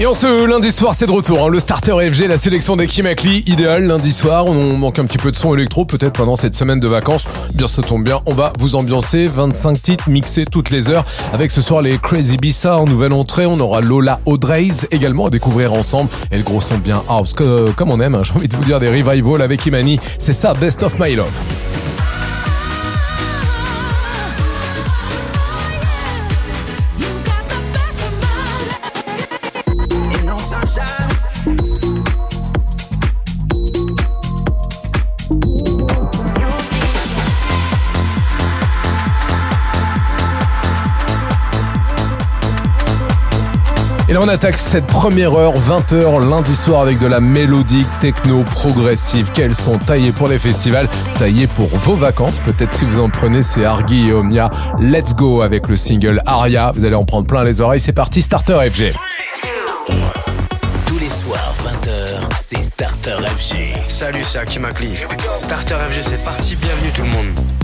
Et en ce lundi soir, c'est de retour. hein, le starter FG, la sélection des Kimakli, idéal lundi soir. On manque un petit peu de son électro, peut-être pendant cette semaine de vacances. Bien, ça tombe bien. On va vous ambiancer. 25 titres mixés toutes les heures. Avec ce soir les Crazy Bissa en nouvelle entrée. On aura Lola Audreys également à découvrir ensemble. Et le gros son bien house, que- comme on aime. hein. J'ai envie de vous dire des revivals avec Imani. C'est ça, Best of My Love. Et là, on attaque cette première heure, 20h, lundi soir, avec de la mélodique techno progressive. Quels sont taillés pour les festivals, taillés pour vos vacances. Peut-être si vous en prenez, c'est Argy et Omnia. Let's go avec le single Aria. Vous allez en prendre plein les oreilles. C'est parti, Starter FG. Tous les soirs, 20h, c'est Starter FG. Salut, c'est Hakim Akli. Starter FG, c'est parti. Bienvenue tout le monde.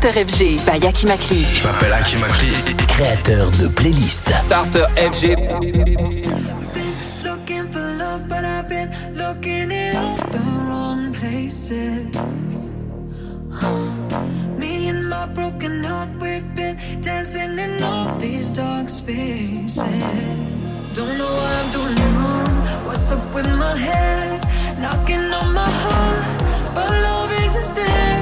Starter FG by Hakim Akli. Je m'appelle Hakim Akli. Créateur de playlist. Starter FG. Looking for love, but I've been looking in all the wrong places. Me and my broken heart, we've been dancing in all these dark spaces. Don't know what I'm doing wrong. What's up with my head? Knocking on my heart, but love isn't there.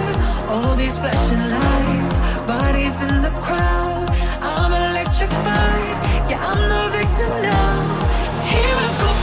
All these flashing lights, bodies in the crowd. I'm electrified. Yeah, I'm the victim now. Here I go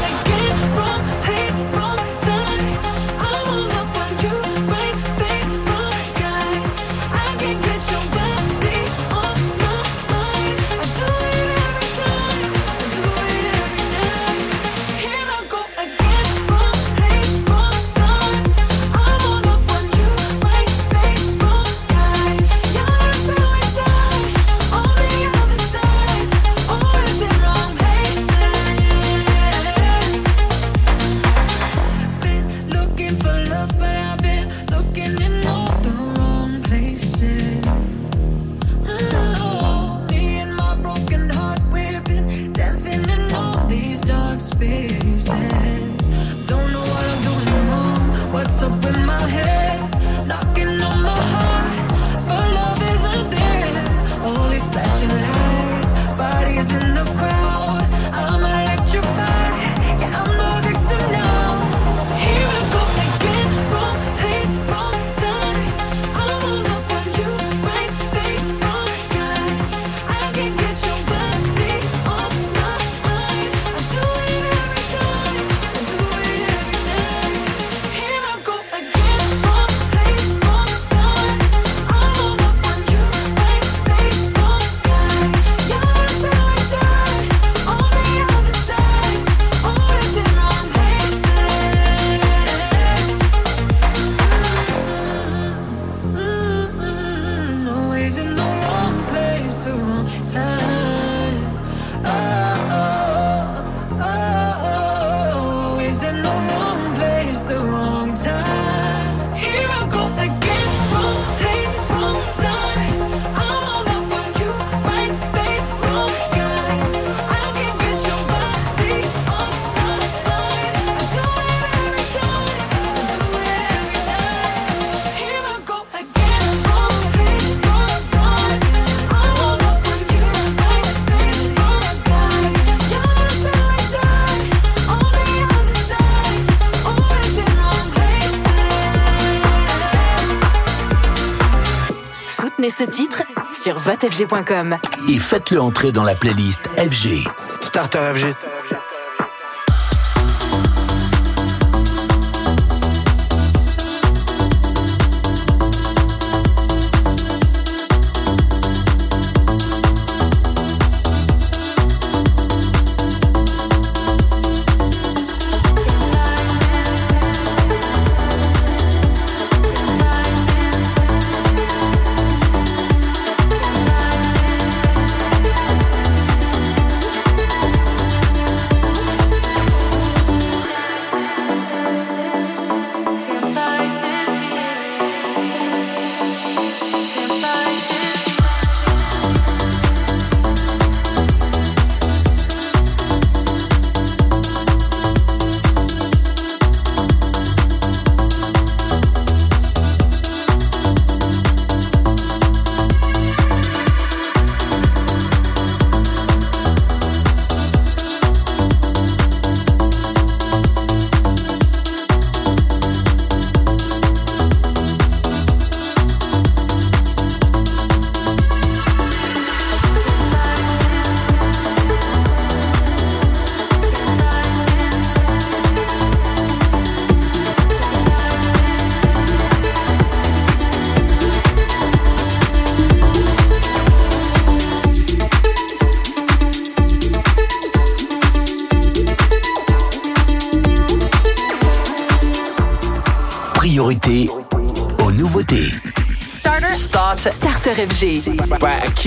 titre sur votefg.com. Et faites-le entrer dans la playlist FG. Starter FG.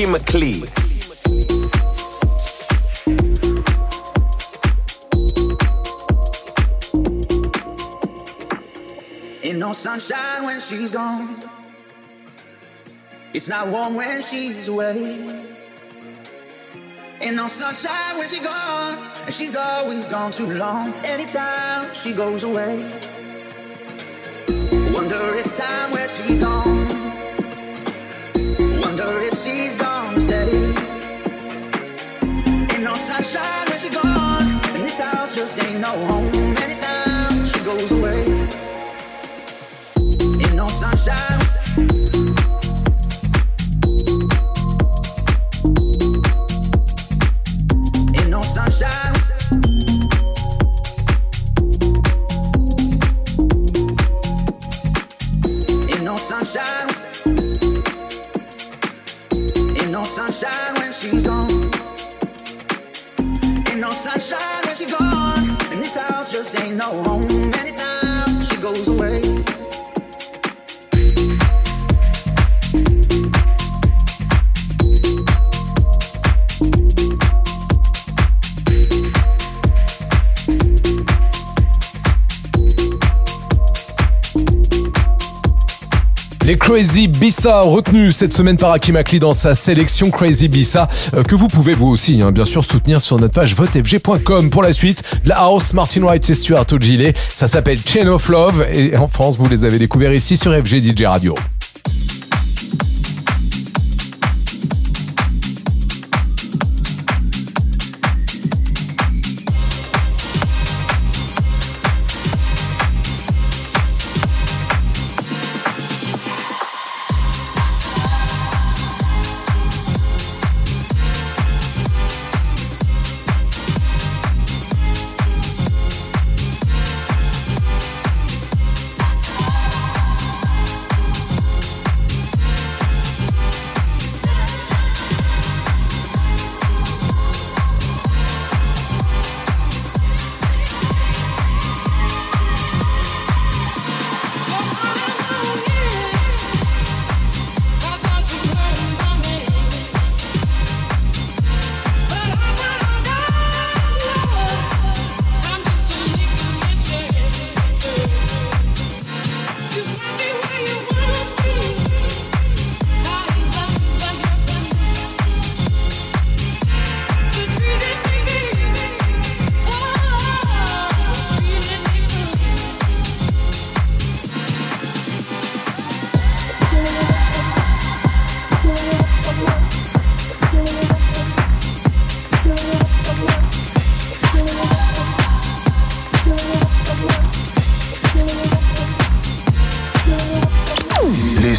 McLean. Ain't no sunshine when she's gone. It's not warm when she's away. Ain't no sunshine when she's gone. And she's always gone too long. Anytime she goes away. Wonder it's time where she's gone. Bissa retenus cette semaine par Hakim Akli dans sa sélection Crazy Bissa euh, que vous pouvez vous aussi hein, bien sûr soutenir sur notre page votefg.com pour la suite la house Martin Wright et Stuart Ogilvy ça s'appelle Chain of Love et en France vous les avez découverts ici sur FG DJ Radio.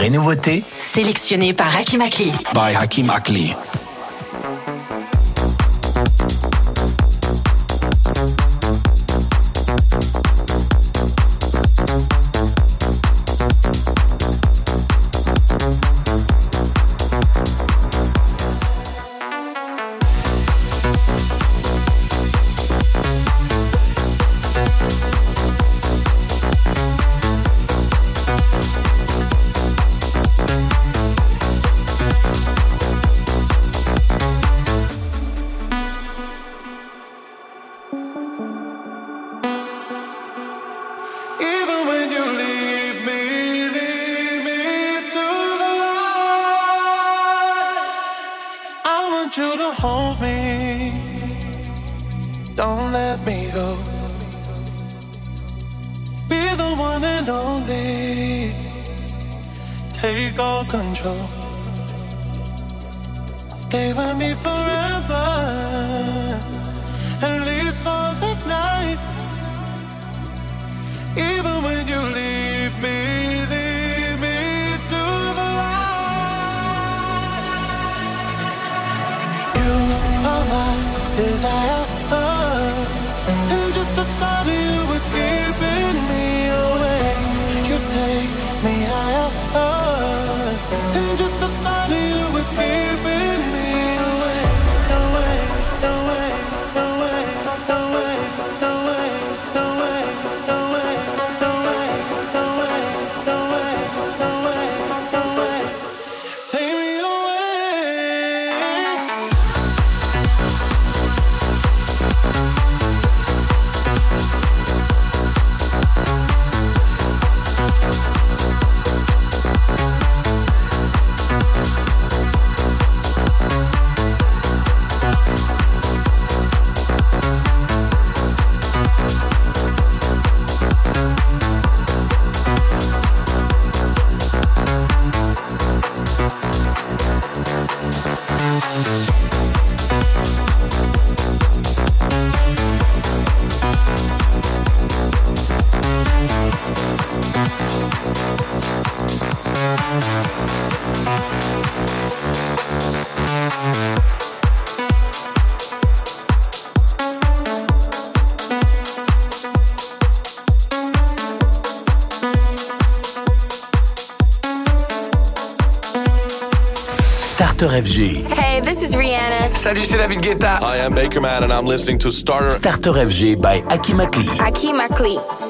et nouveautés sélectionnées par Hakim Akli. By Hakim Akli. Starter FG. Hey, this is Rihanna. Salut, c'est David Guetta. Hi, I'm Baker Man, and I'm listening to Starter. Starter FG by Hakim Akli.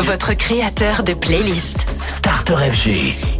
Votre créateur de playlist. Starter FG.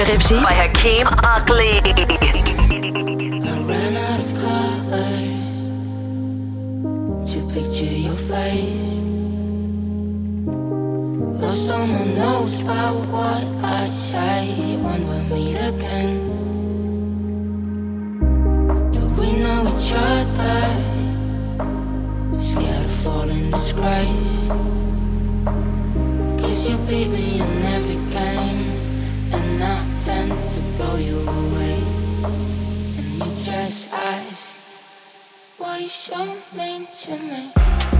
Active FG by Hakeem Ugly. Show me to me?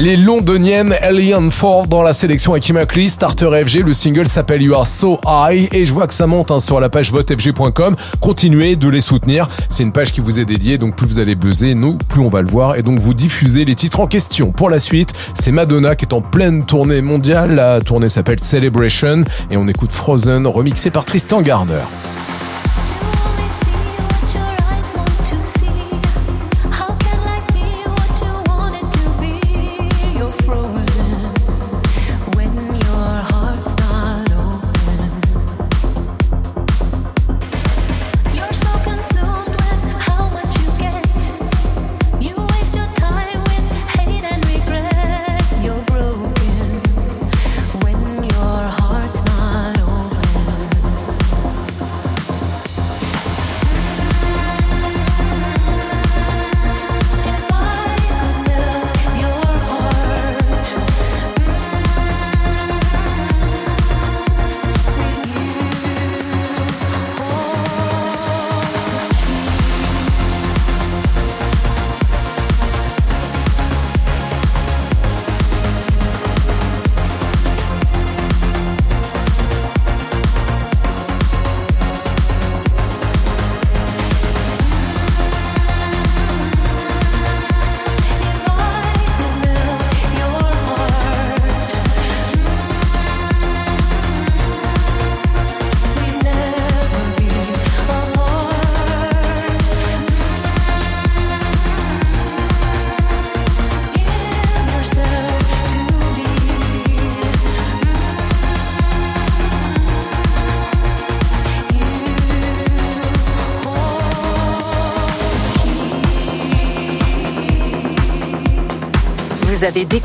Les londoniennes Alien 4 dans la sélection Akimakli, starter FG. Le single s'appelle You Are So High et je vois que ça monte hein, sur la page votefg.com. Continuez de les soutenir. C'est une page qui vous est dédiée, donc plus vous allez buzzer, nous, plus on va le voir. Et donc vous diffusez les titres en question. Pour la suite, c'est Madonna qui est en pleine tournée mondiale. La tournée s'appelle Celebration et on écoute Frozen remixé par Tristan Garner.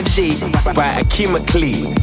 FG by Akima Klee.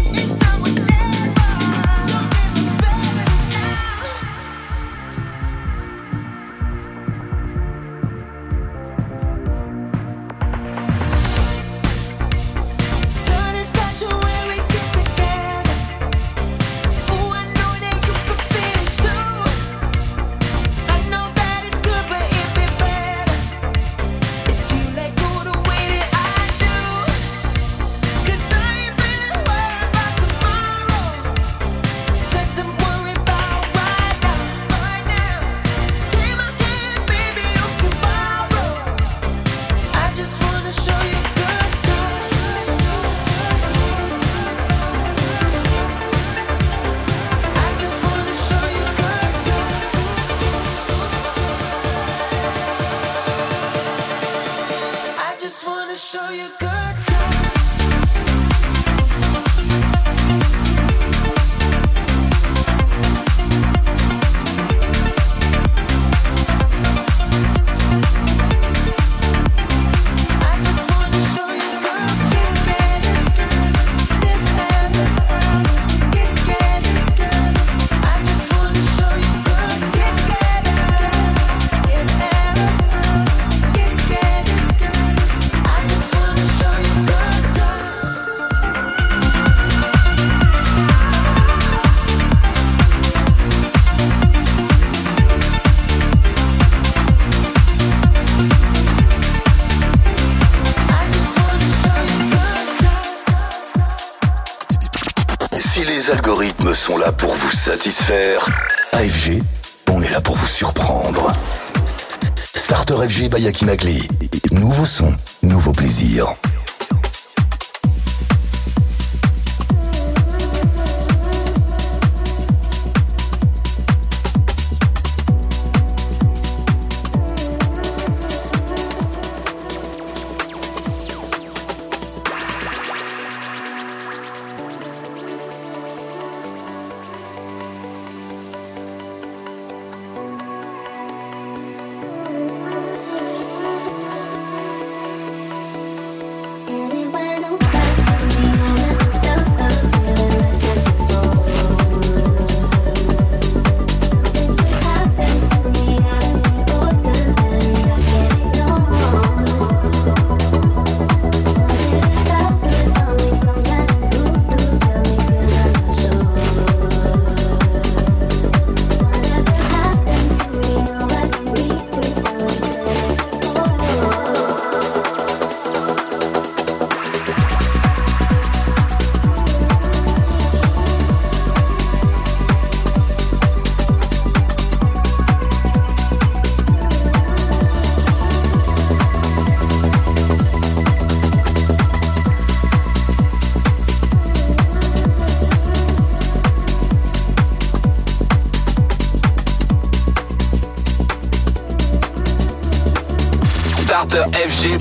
Nagli.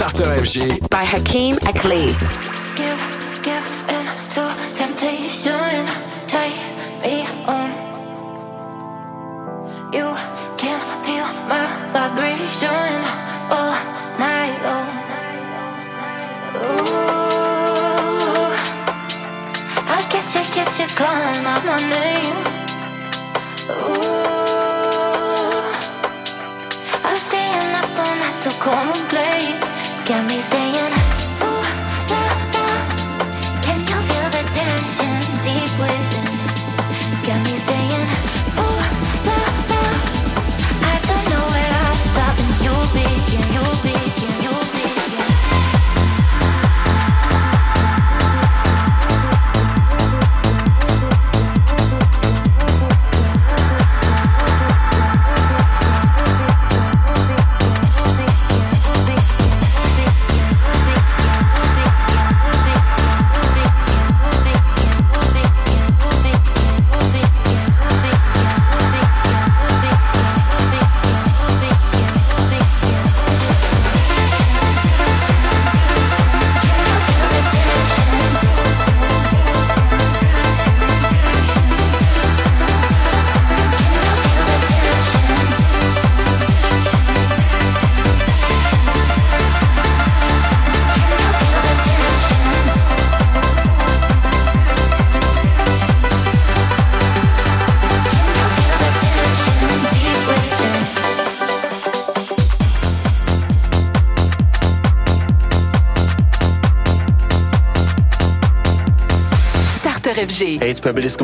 Starter FG by Hakeem Akli.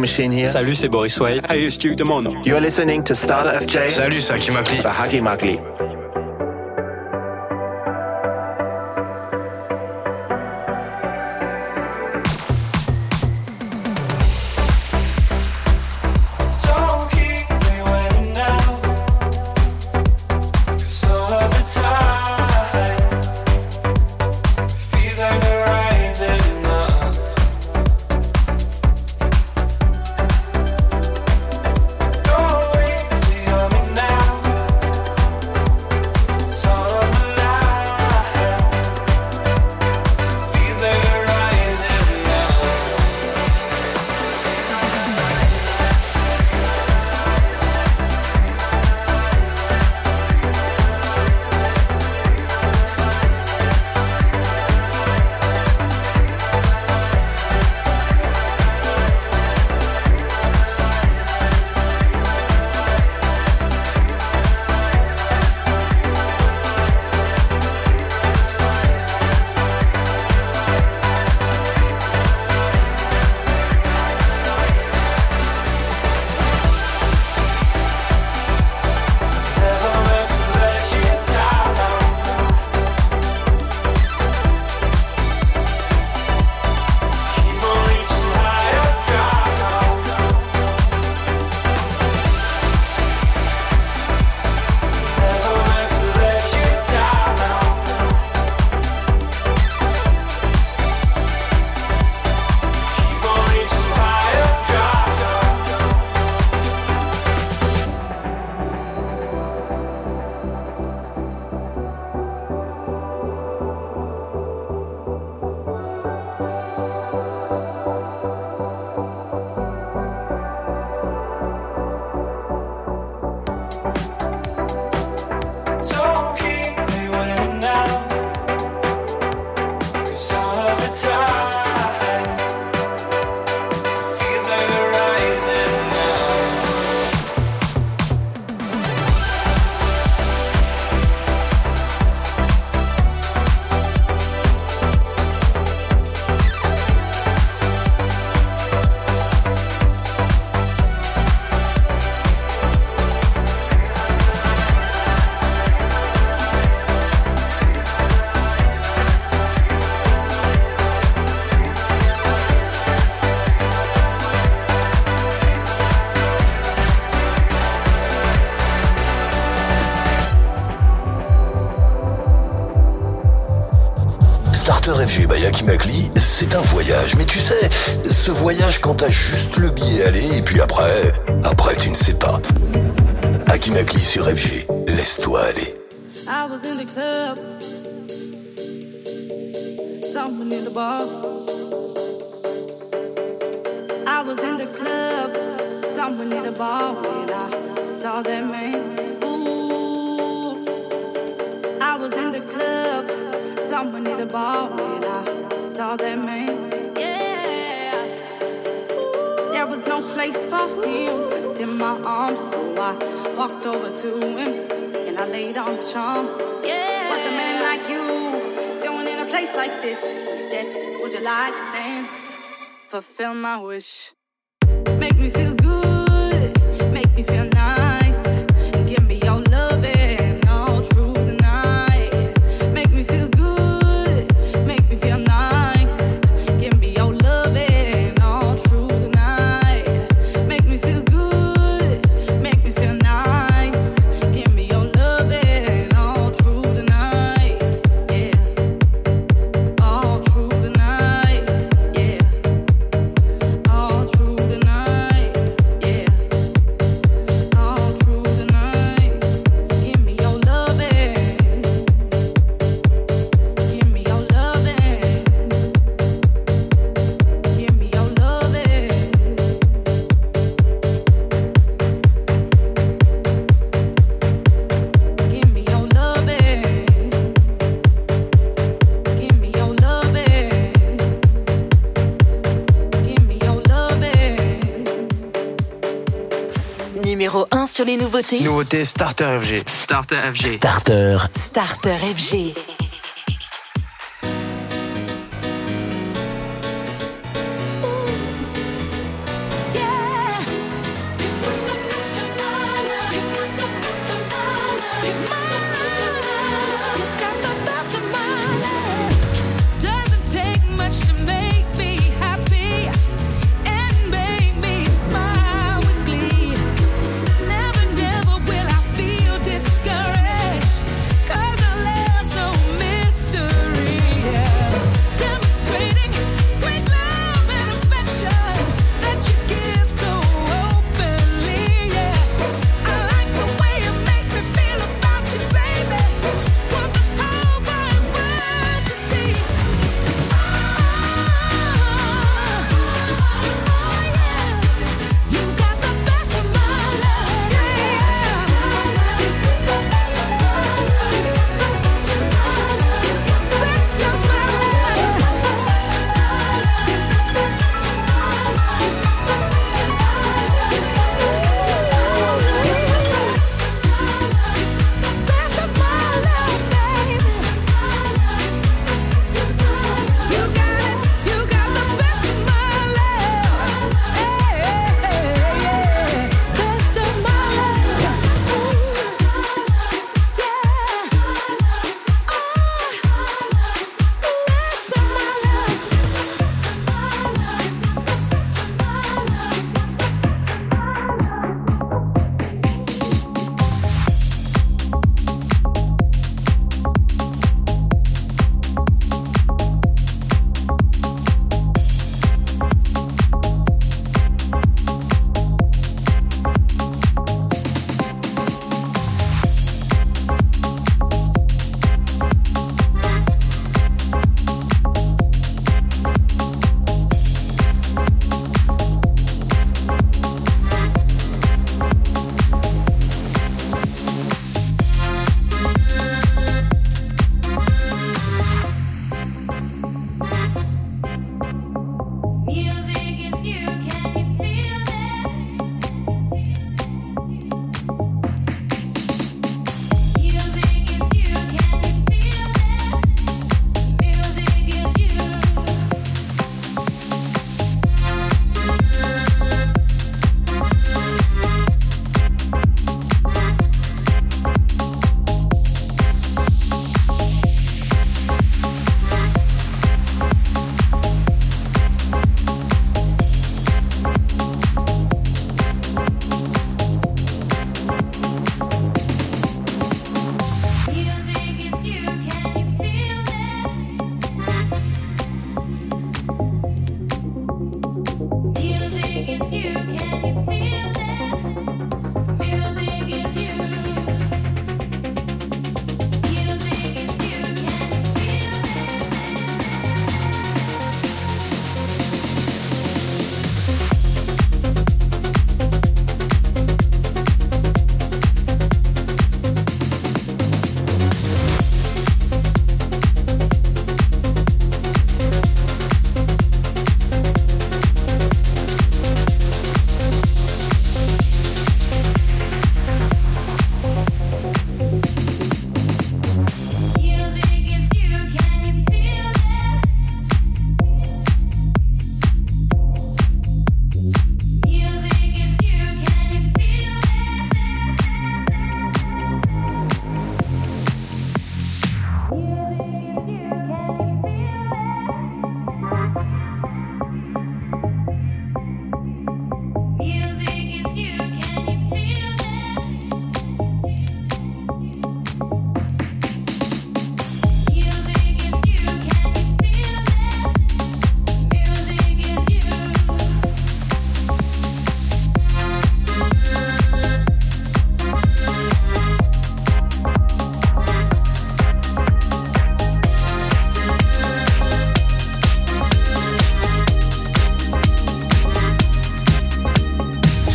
Machine here. Salut, c'est Boris Hey, it's Duke Demon. You're listening to Starter FJ. Salut, c'est Akimakli. Hakimagli. charm. Yeah. What's a man like you doing in a place like this? He said, Would you like to dance? Fulfill my wish. Make me feel good. numéro 1 sur les nouveautés. Nouveauté Starter FG. Starter FG. Starter. Starter FG.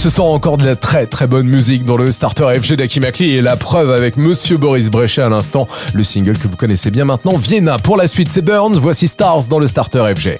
Ce soir encore de la très très bonne musique dans le starter FG d'Akimakli et la preuve avec Monsieur Boris Bréchet à l'instant, le single que vous connaissez bien maintenant, Vienna. Pour la suite, c'est Burns, voici Stars dans le starter FG.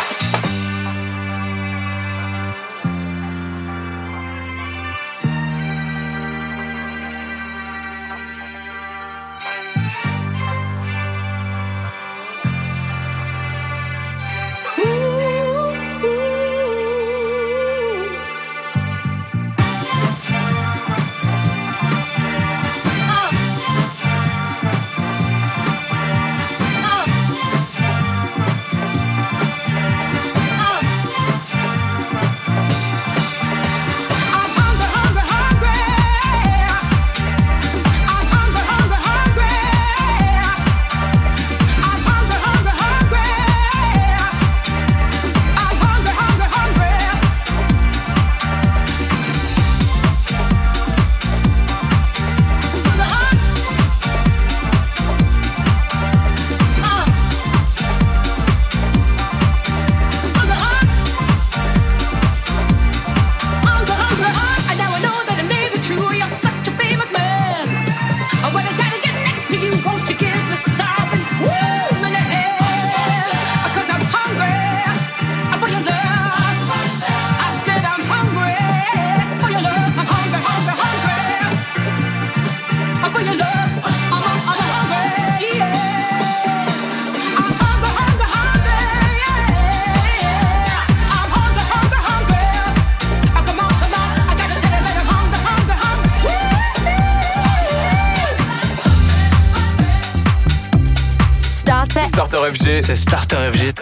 Starter FG. C'est Starter FG.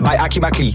By Akimakli.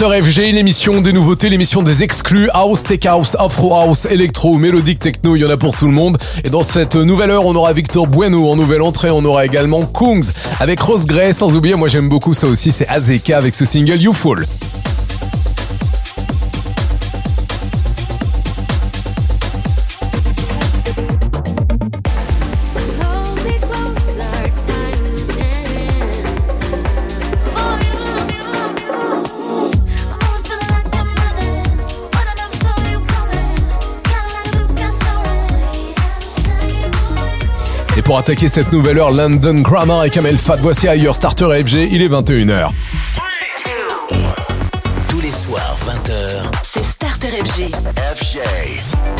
After FG, l'émission des nouveautés, l'émission des exclus, house, tech house, afro house, électro, mélodique, techno, il y en a pour tout le monde. Et dans cette nouvelle heure, on aura Victor Bueno en nouvelle entrée, on aura également Kungs avec Rose Gray, sans oublier, moi j'aime beaucoup ça aussi, c'est Azeka avec ce single You Fall. pour attaquer cette nouvelle heure, London Grammar et Kamel Fat. Voici ailleurs Starter FG, il est 21h. Tous les soirs, 20h, c'est Starter FG. FG.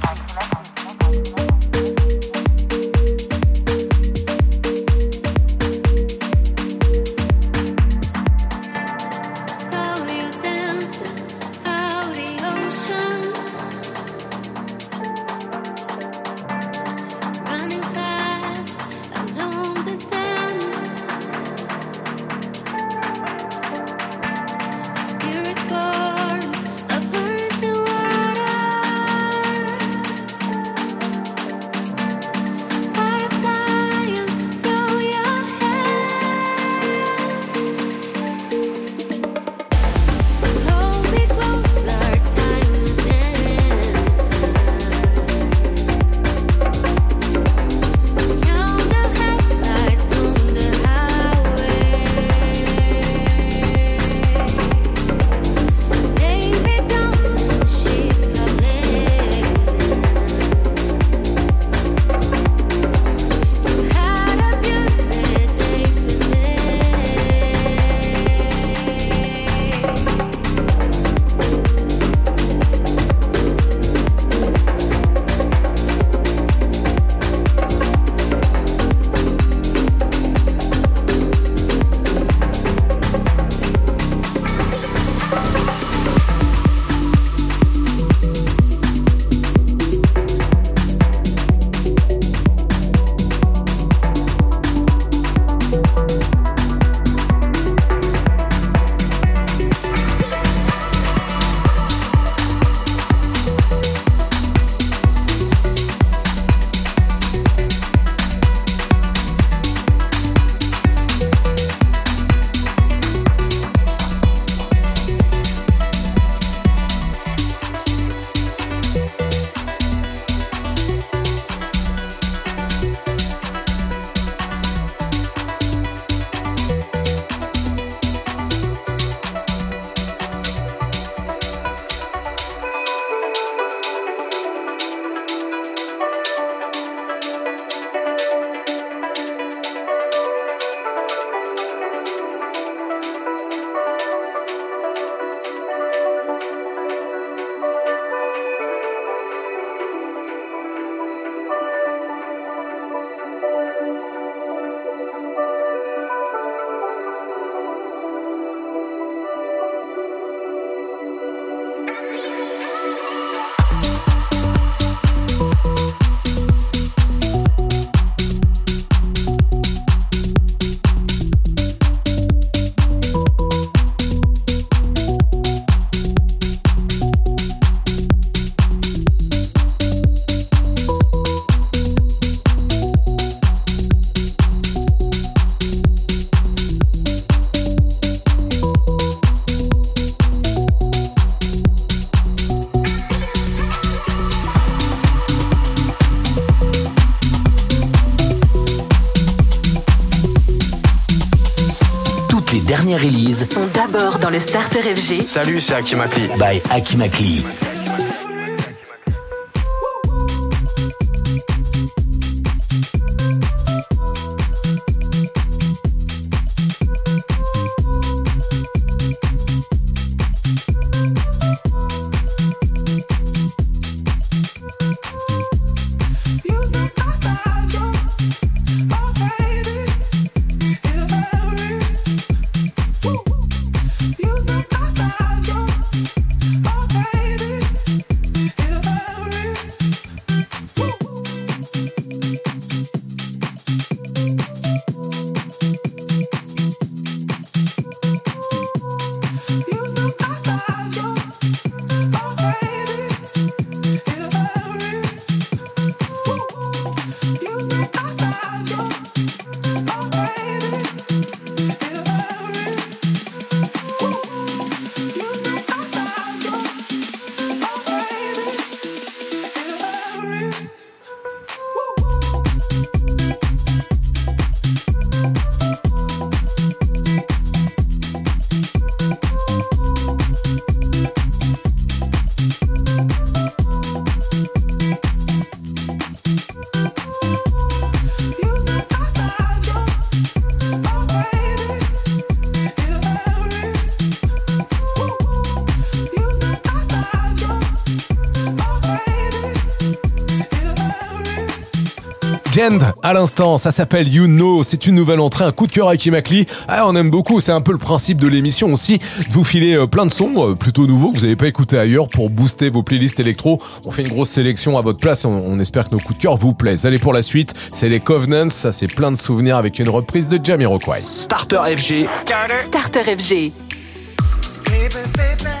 Dernières releases Sont d'abord dans le Starter FG. Salut, c'est Akimakli. by Akimakli. À l'instant, ça s'appelle You Know, c'est une nouvelle entrée, un coup de cœur à Kimakli. Ah, on aime beaucoup, c'est un peu le principe de l'émission aussi, de vous filer euh, plein de sons euh, plutôt nouveaux que vous n'avez pas écouté ailleurs pour booster vos playlists électro. On fait une grosse sélection à votre place et on, on espère que nos coups de cœur vous plaisent. Allez pour la suite, c'est les Covenants, ça c'est plein de souvenirs avec une reprise de Jamiroquai. Starter FG. Starter FG. Baby, baby,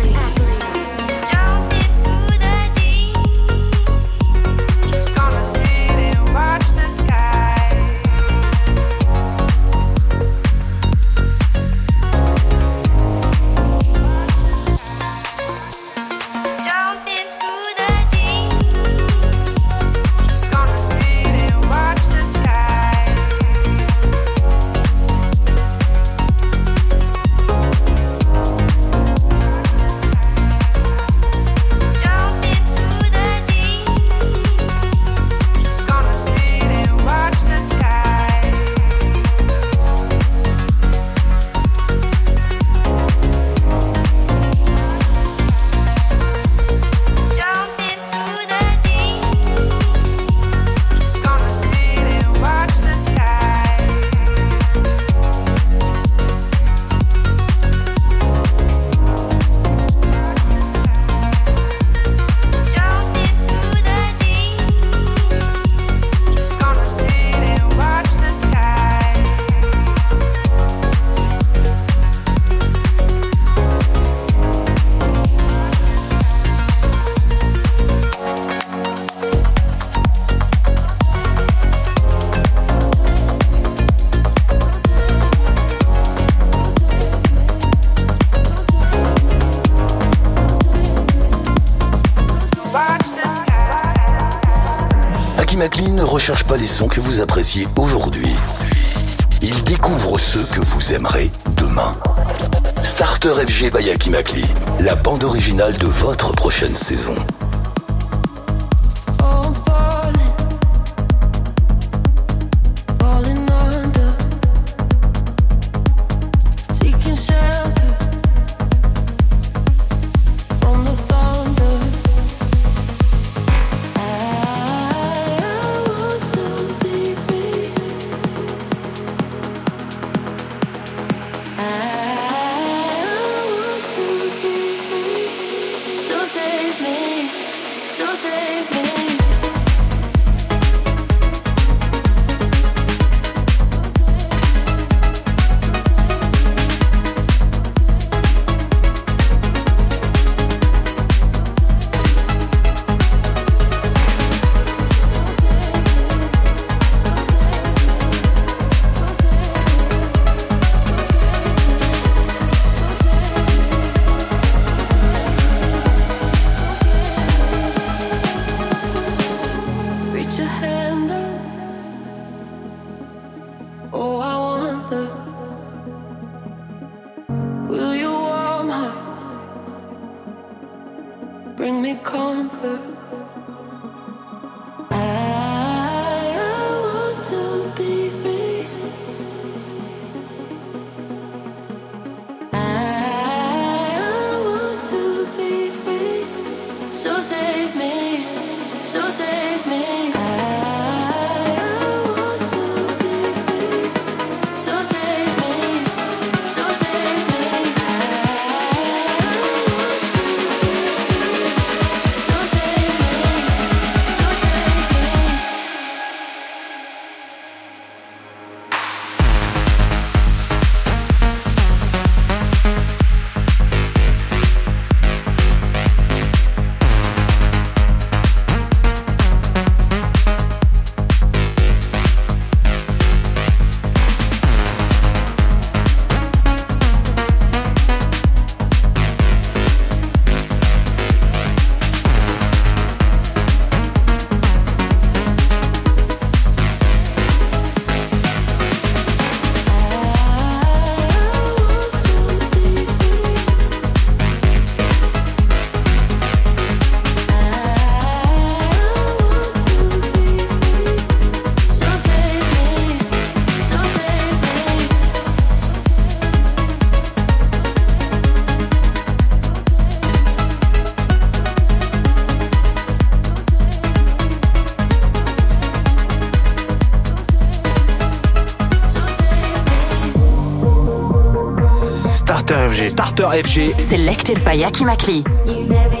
Vous appréciez FG. Selected by Akimakli. You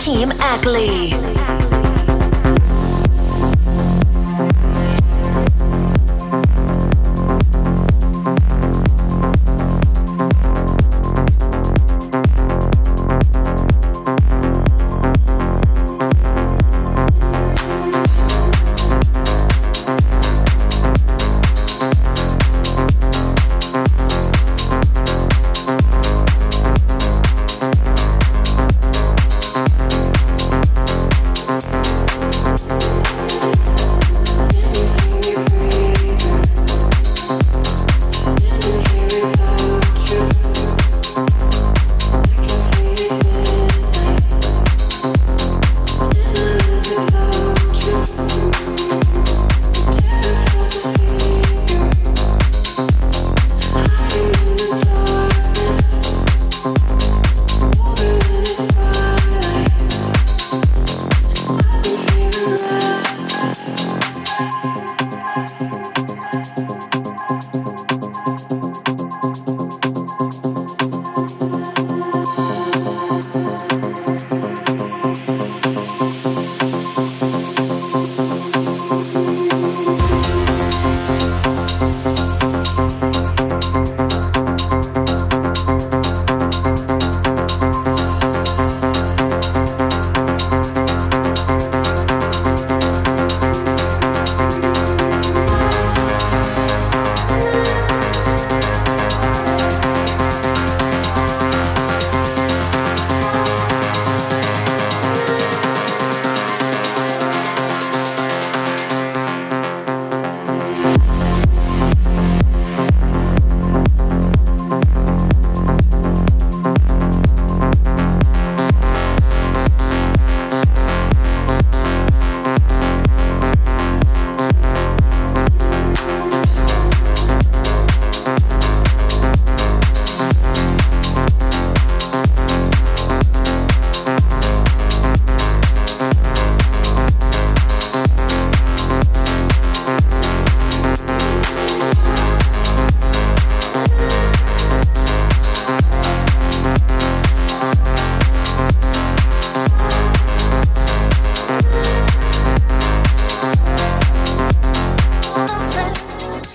FG. By Hakeem Ackley.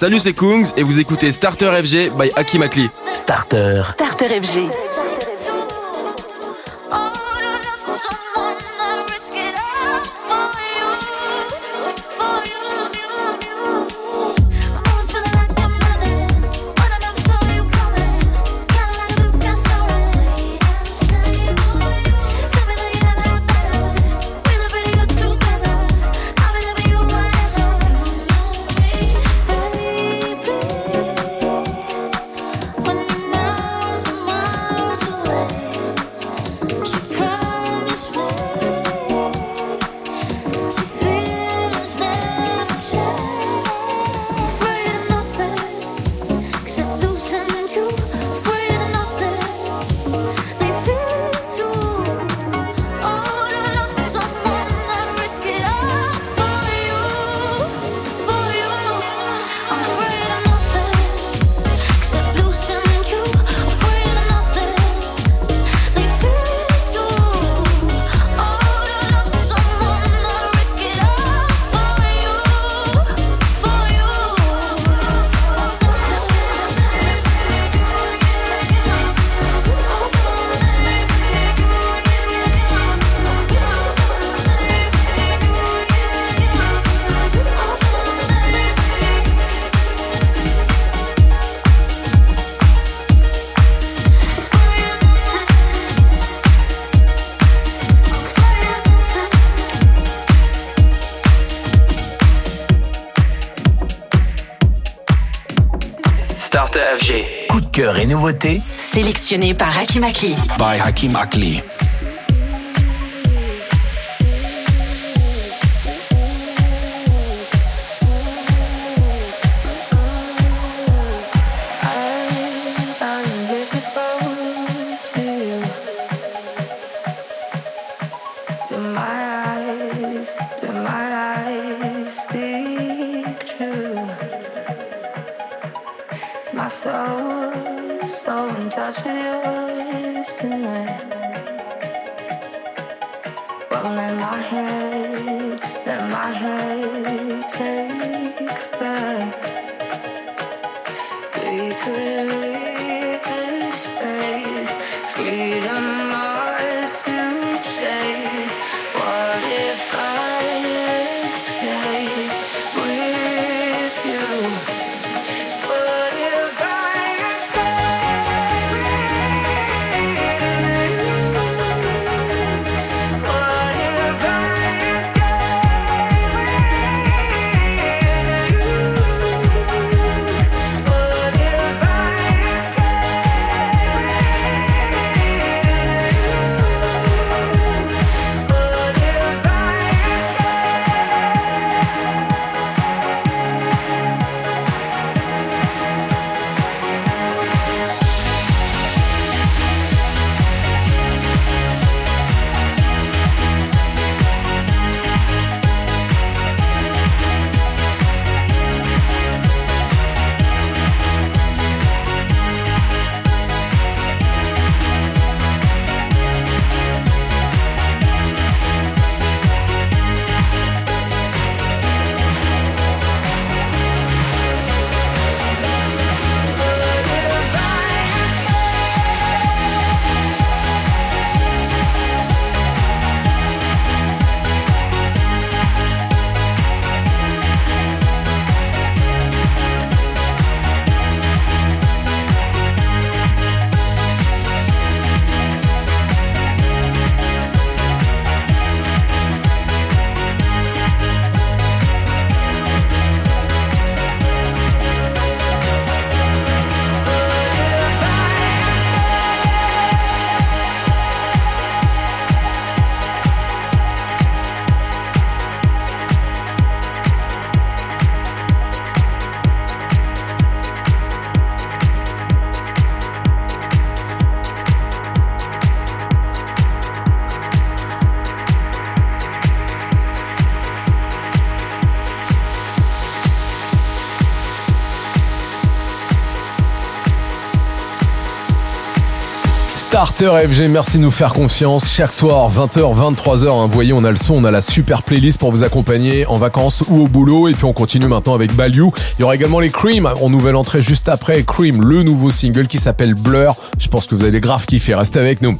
Salut, c'est Kungs et vous écoutez Starter FG by Akimakli. Starter. Starter FG. Par by Hakim Akli. think Starter FG, merci de nous faire confiance. Chaque soir, 20h, 23h, hein, voyez, on a le son, on a la super playlist pour vous accompagner en vacances ou au boulot. Et puis on continue maintenant avec Balou. Il y aura également les Cream en nouvelle entrée juste après. Cream, le nouveau single qui s'appelle Blur. Je pense que vous allez grave kiffer. Restez avec nous.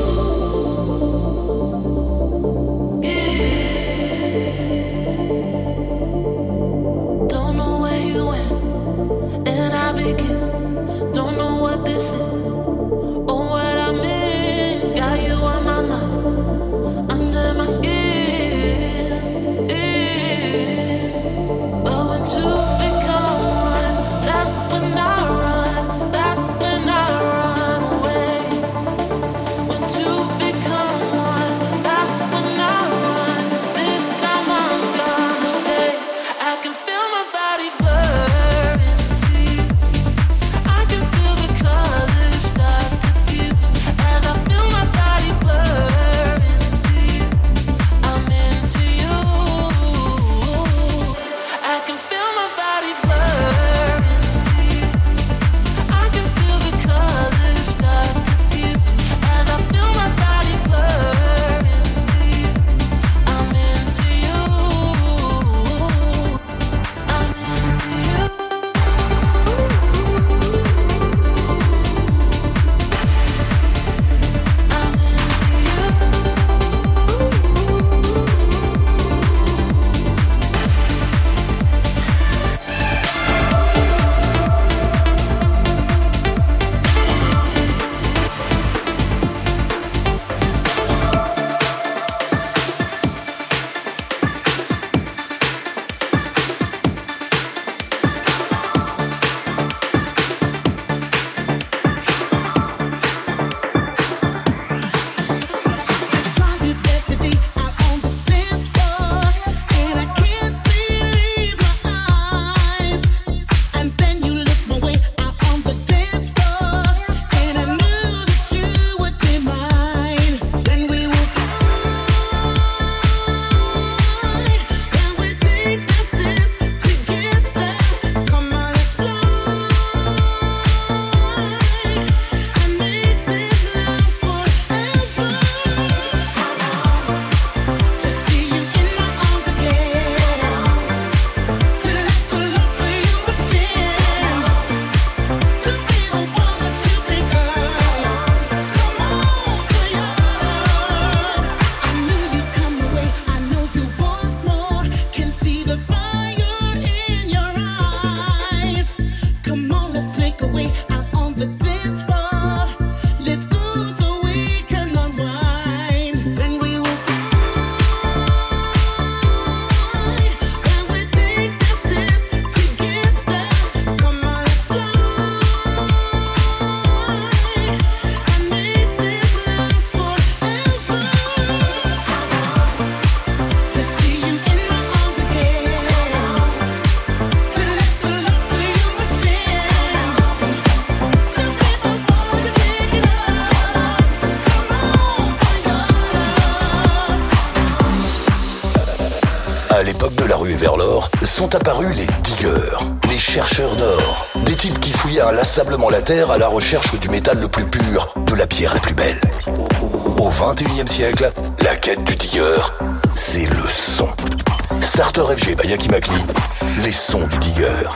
recherche du métal le plus pur, de la pierre la plus belle. Au XXIe siècle, la quête du digger, c'est le son. Starter FG by Yaki Makli, les sons du digger.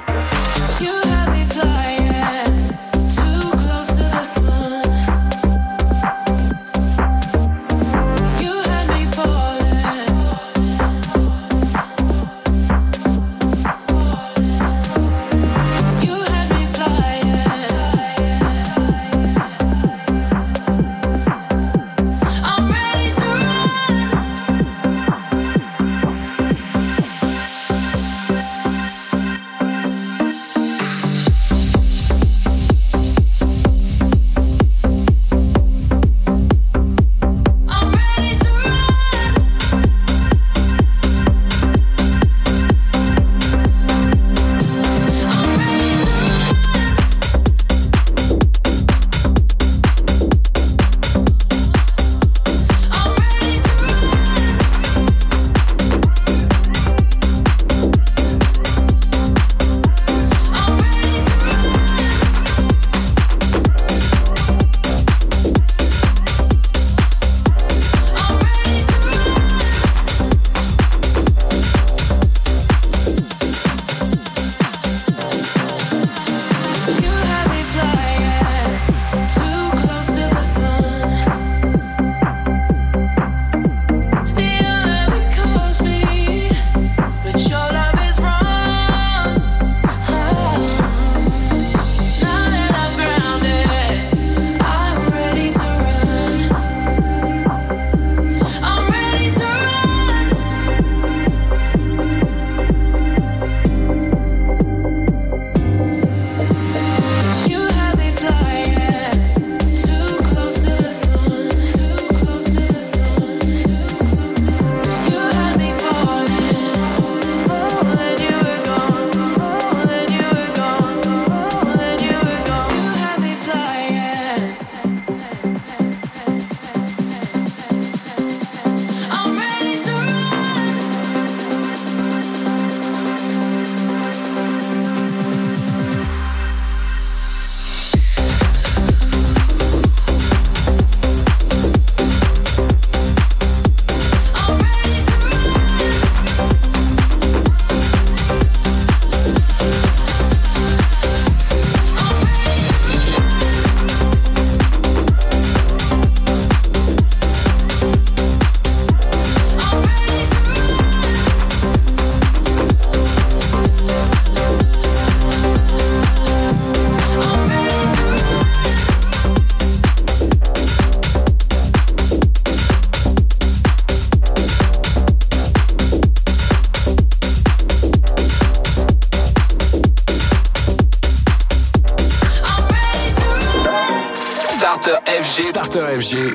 Starter FG.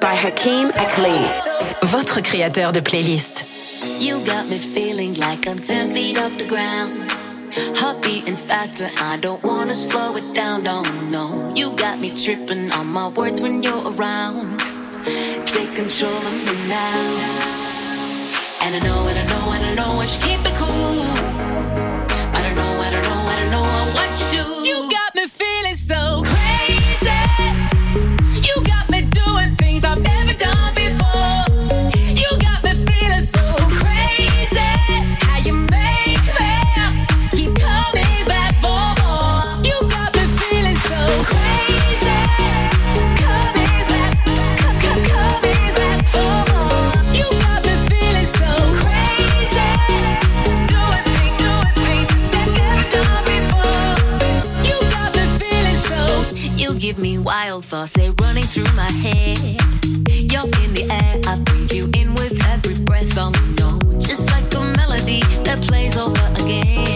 By Hakim Akli. Votre créateur de playlist. You got me feeling like I'm 10 feet off the ground. Heart beating faster, I don't wanna slow it down, don't know. You got me tripping on my words when you're around. Take control of me now. And I know, and I know, and I know I should keep it cool. I don't know, I don't know, I don't know what you do. You got me feeling. thoughts they're running through my head. You're in the air, I breathe you in with every breath on the note, just like a melody that plays over again.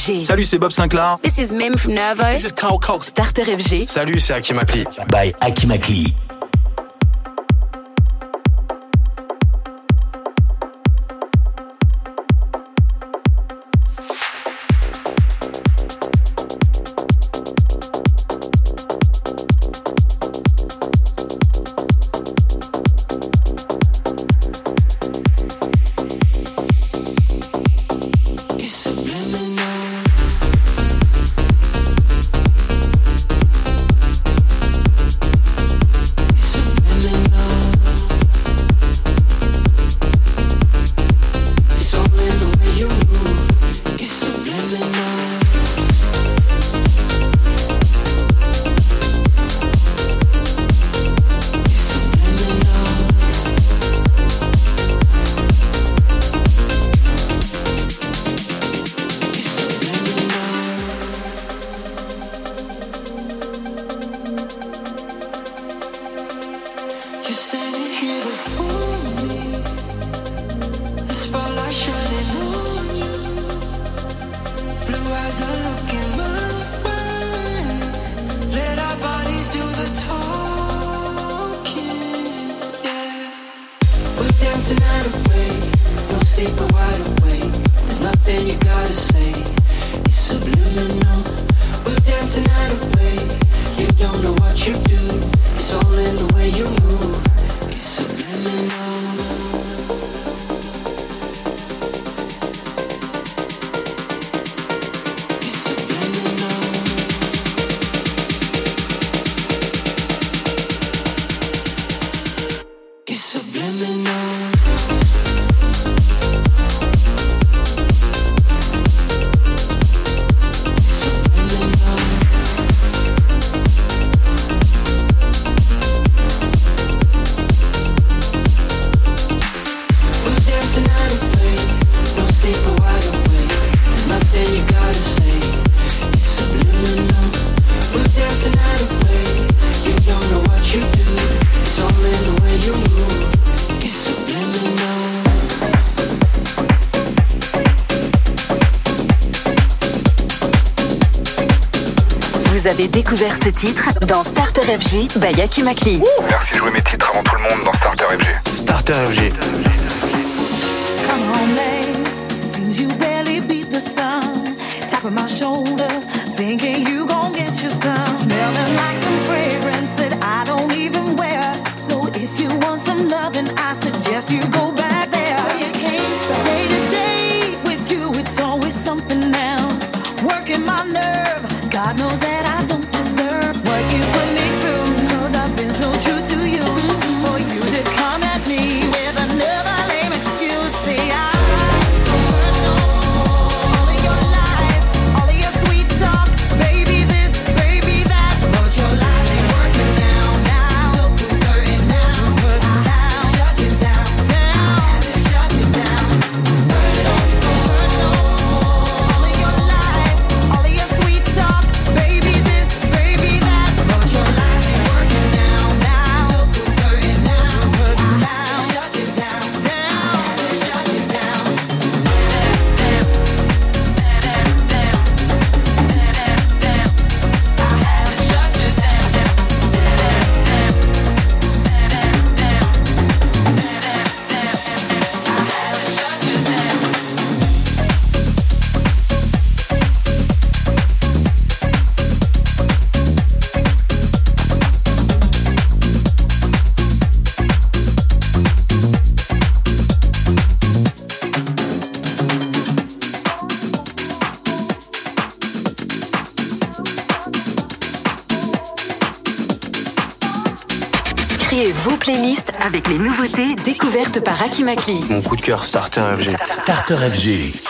Salut, c'est Bob Sinclair. This is Mim from Nervo. This is Carl Cox. Starter FG. Salut, c'est Akimakli. Bye Akimakli. découvert ce titre dans Starter FG by Yaki Makli. Merci de jouer mes titres avant tout le monde dans Starter FG. Starter FG. Les nouveautés découvertes par Akimakli. Mon coup de cœur Starter FG. Starter FG.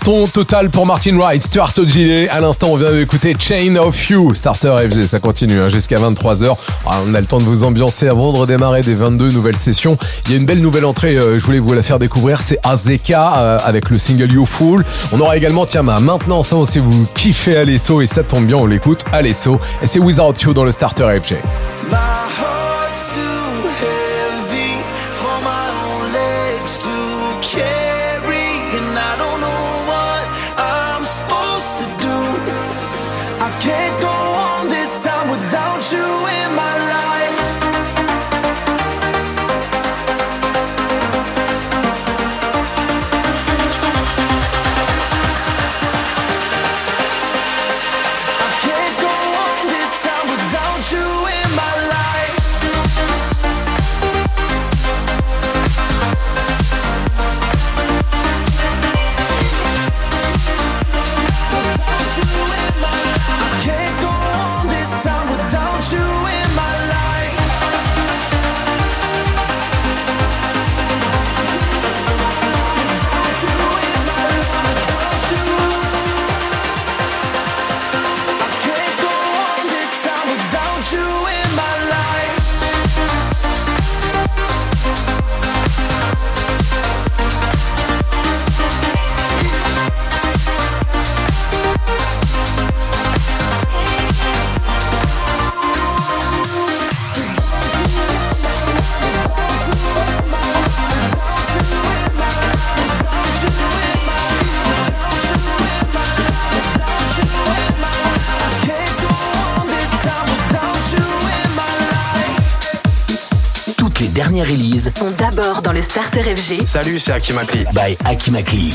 Carton total pour Martin Wright, Stuart Ogilvy. À l'instant, on vient d'écouter Chain of You, Starter FG. Ça continue hein, jusqu'à 23h. Ah, on a le temps de vous ambiancer avant de redémarrer des 22 nouvelles sessions. Il y a une belle nouvelle entrée, euh, je voulais vous la faire découvrir. C'est Azeka euh, avec le single You Fool. On aura également, tiens, bah, maintenant, ça, si vous kiffez Alesso et ça tombe bien, on l'écoute, Alesso. Et c'est Without You dans le Starter FG. Sont d'abord dans le Starter FG. Salut, c'est Akimakli. by Akimakli.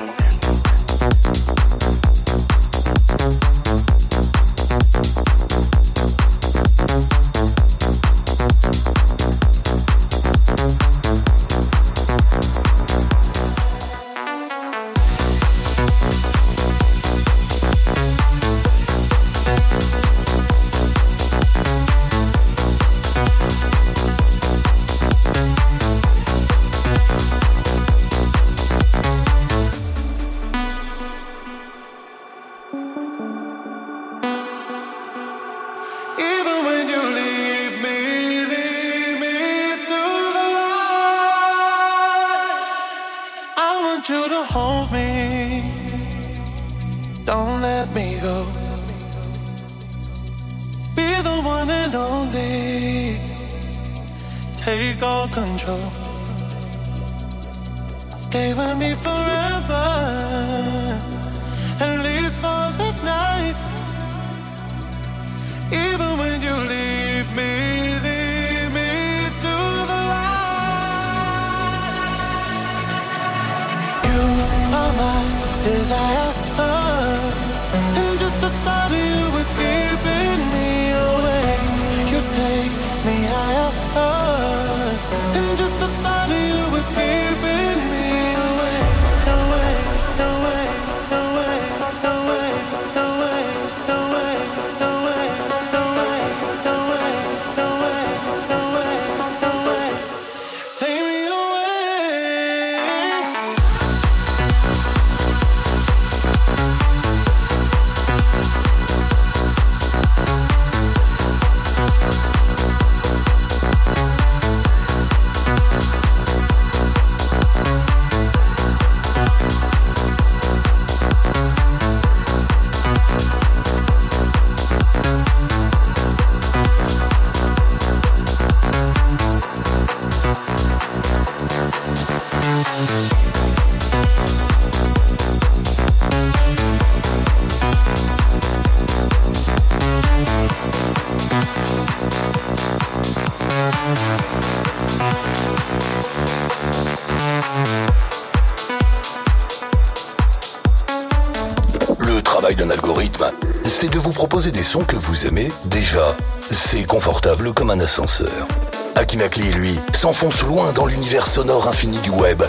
que vous aimez, déjà, c'est confortable comme un ascenseur. Akimakli, lui, s'enfonce loin dans l'univers sonore infini du web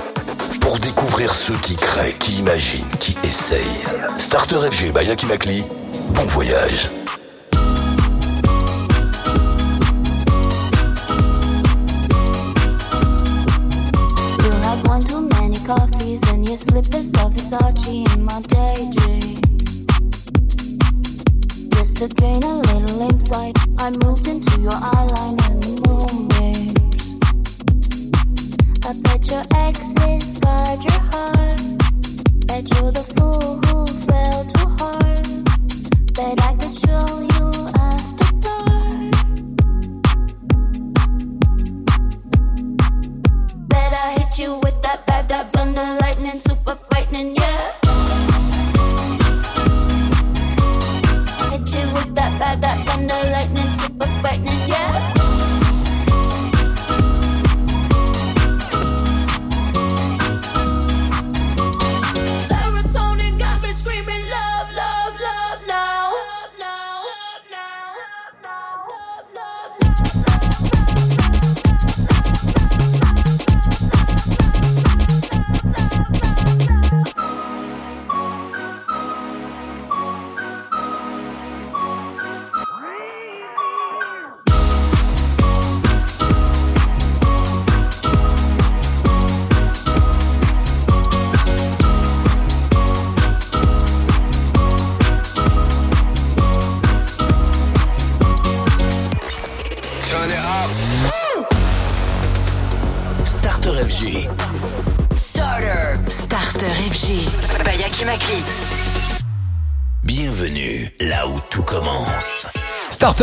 pour découvrir ceux qui créent, qui imaginent, qui essayent. Starter FG by Akimakli, bon voyage.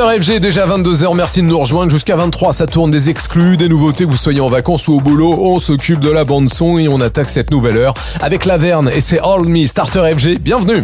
FG, déjà 22h, merci de nous rejoindre. Jusqu'à 23, ça tourne des exclus, des nouveautés, vous soyez en vacances ou au boulot, on s'occupe de la bande son et on attaque cette nouvelle heure avec Laverne et c'est All Me Starter FG. Bienvenue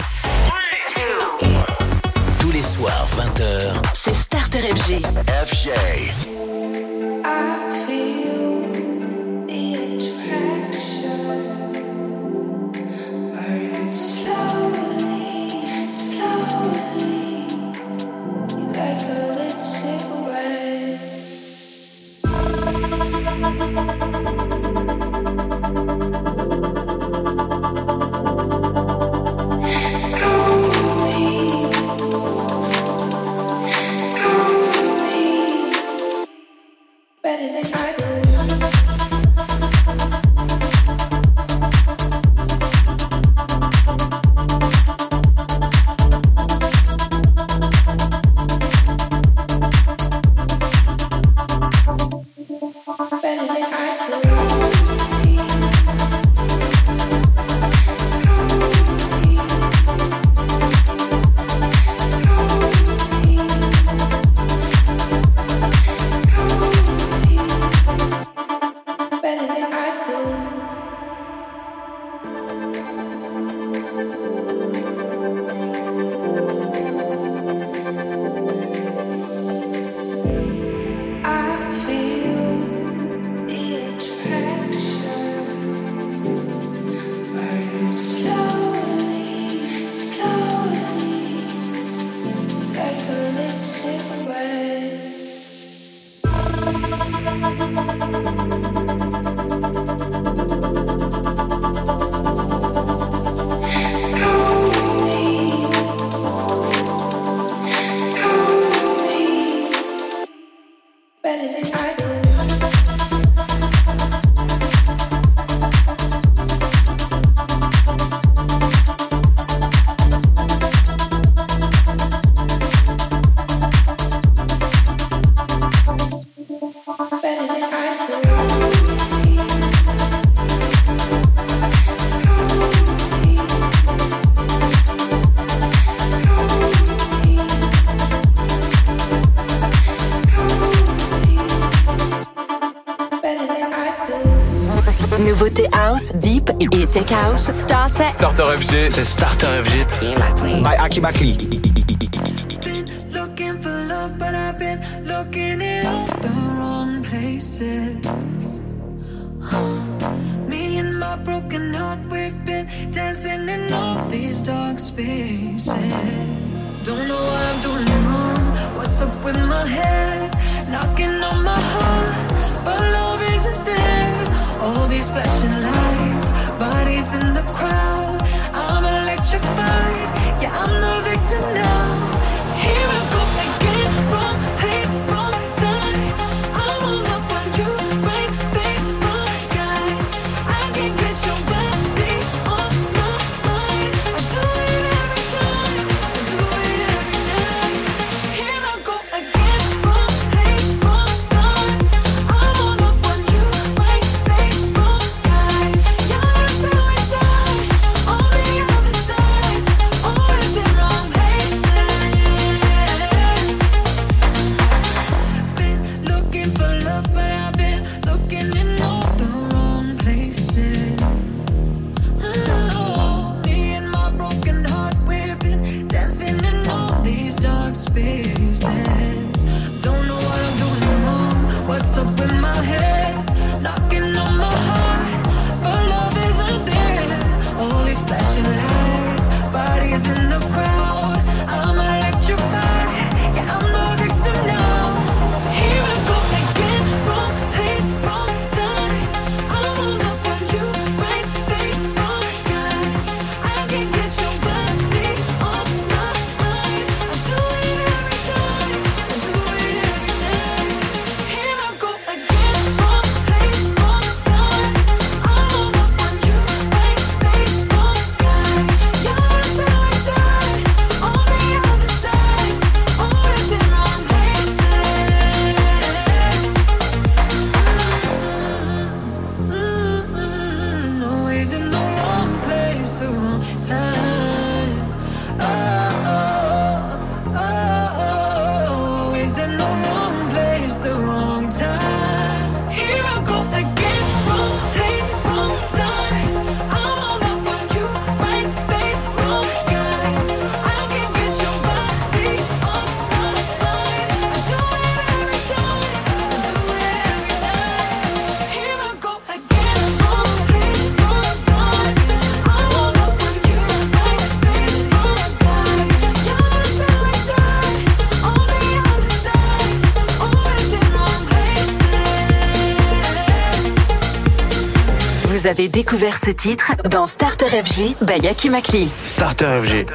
Starter FG. C'est Starter FG. By Aki Bakli. Vous avez découvert ce titre dans Starter FG by Yaki Makli. Starter FG.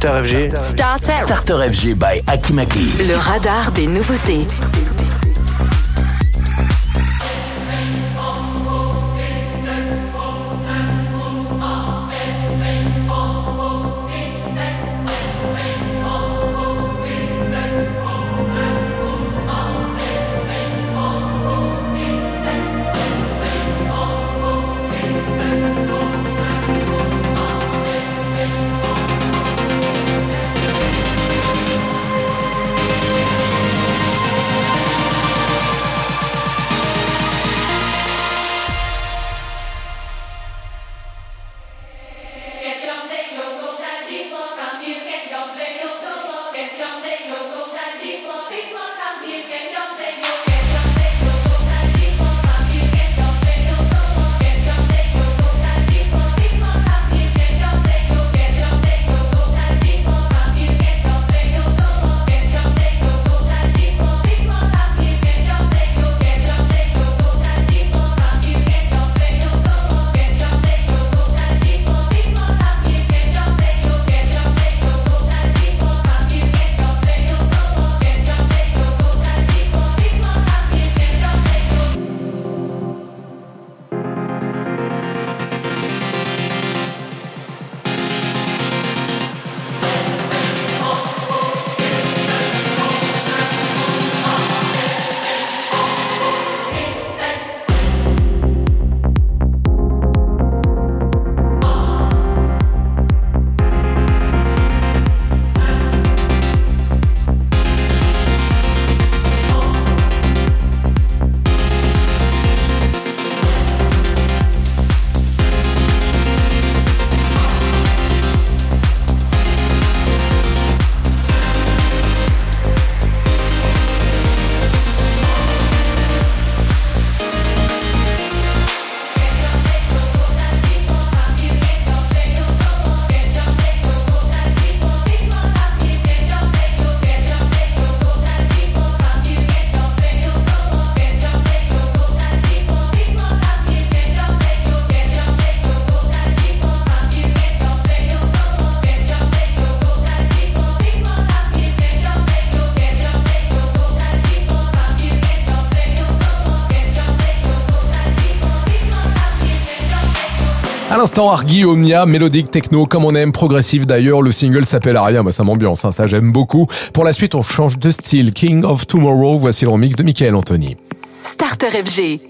Starter FG. FG by Akimaki. Le radar des nouveautés. L'instant, Argy, Omnia, mélodique, techno, comme on aime, progressive d'ailleurs. Le single s'appelle Aria, moi ça m'ambiance, hein, ça j'aime beaucoup. Pour la suite, on change de style. King of Tomorrow, voici le remix de Michael Anthony. Starter FG.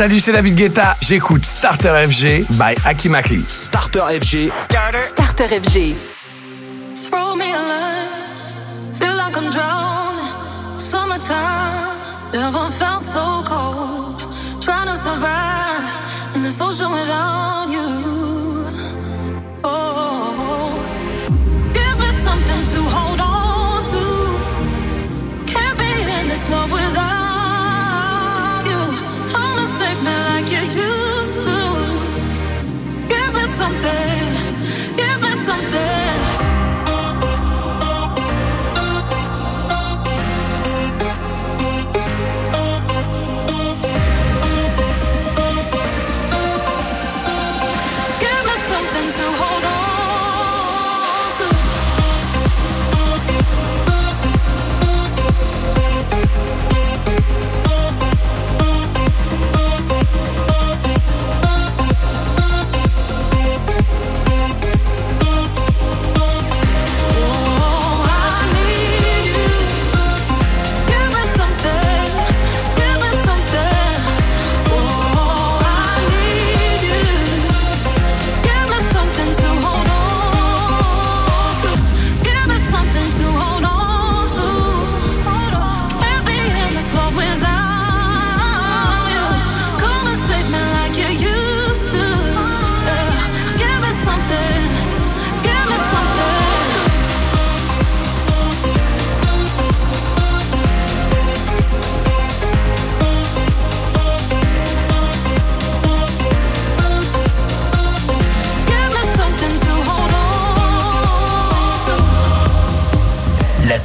Salut, c'est David Guetta. J'écoute Starter FG by Aki Makli. Starter FG. Starter FG. Throw me a line, feel like I'm drowning. Summertime, never felt so cold. Trying to survive in this ocean without